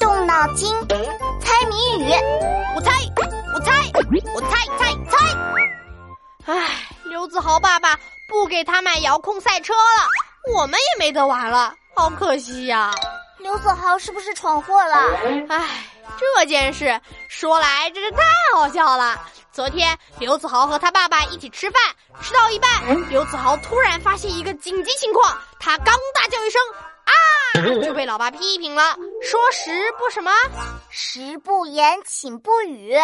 动脑筋，猜谜语。我猜，我猜，我猜猜猜。唉，刘子豪爸爸不给他买遥控赛车了，我们也没得玩了，好可惜呀。刘子豪是不是闯祸了？唉，这件事说来真是太好笑了。昨天刘子豪和他爸爸一起吃饭，吃到一半，刘子豪突然发现一个紧急情况，他刚大叫一声“啊”，就被老爸批评了，说食不什么，食不言，寝不语，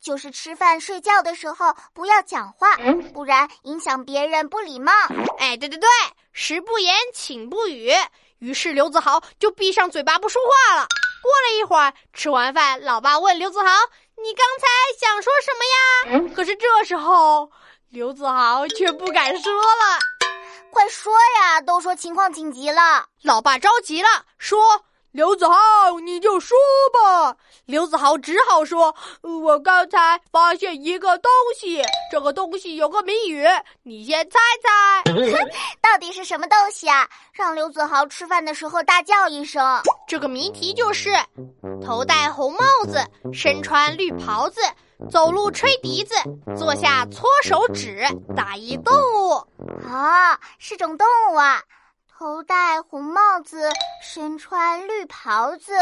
就是吃饭睡觉的时候不要讲话，不然影响别人不礼貌。哎，对对对，食不言，寝不语。于是刘子豪就闭上嘴巴不说话了。过了一会儿，吃完饭，老爸问刘子豪：“你刚才想说什么呀？”可是这时候，刘子豪却不敢说了。快说呀！都说情况紧急了。老爸着急了，说。刘子豪，你就说吧。刘子豪只好说：“我刚才发现一个东西，这个东西有个谜语，你先猜猜，到底是什么东西啊？”让刘子豪吃饭的时候大叫一声。这个谜题就是：头戴红帽子，身穿绿袍子，走路吹笛子，坐下搓手指，打一动物。啊，是种动物啊。头戴红帽子，身穿绿袍子，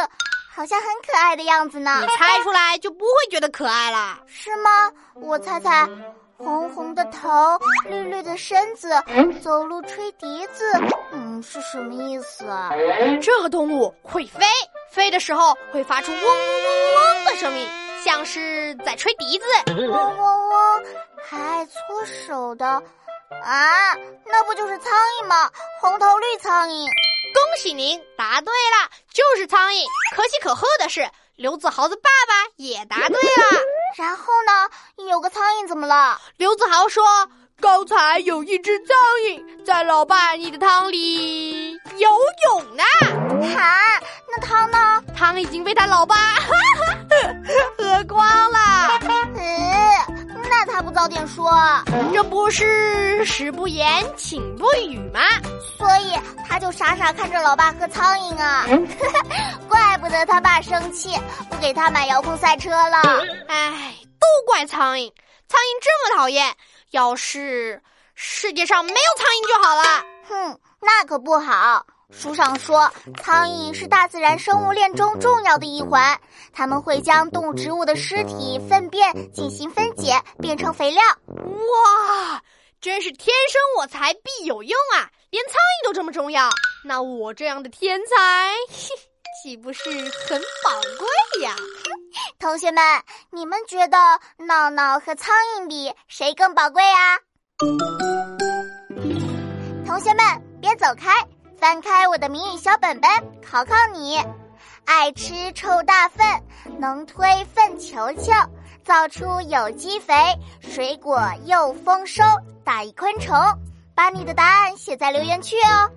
好像很可爱的样子呢。你猜出来就不会觉得可爱了，是吗？我猜猜，红红的头，绿绿的身子，走路吹笛子，嗯，是什么意思啊？这个动物会飞，飞的时候会发出嗡嗡嗡嗡的声音，像是在吹笛子。嗡嗡嗡，还爱搓手的。啊，那不就是苍蝇吗？红头绿苍蝇。恭喜您答对了，就是苍蝇。可喜可贺的是，刘子豪的爸爸也答对了。然后呢？有个苍蝇怎么了？刘子豪说，刚才有一只苍蝇在老爸你的汤里游泳呢。啊，那汤呢？汤已经被他老爸喝光了。那他不早点说，这不是食不言，寝不语吗？所以他就傻傻看着老爸和苍蝇啊！怪不得他爸生气，不给他买遥控赛车了。唉，都怪苍蝇，苍蝇这么讨厌。要是世界上没有苍蝇就好了。哼，那可不好。书上说，苍蝇是大自然生物链中重要的一环，它们会将动物、植物的尸体、粪便进行分解，变成肥料。哇，真是天生我材必有用啊！连苍蝇都这么重要，那我这样的天才，岂不是很宝贵呀？同学们，你们觉得闹闹和苍蝇比谁更宝贵啊？同学们，别走开。翻开我的谜语小本本，考考你：爱吃臭大粪，能推粪球球，造出有机肥，水果又丰收，打一昆虫。把你的答案写在留言区哦。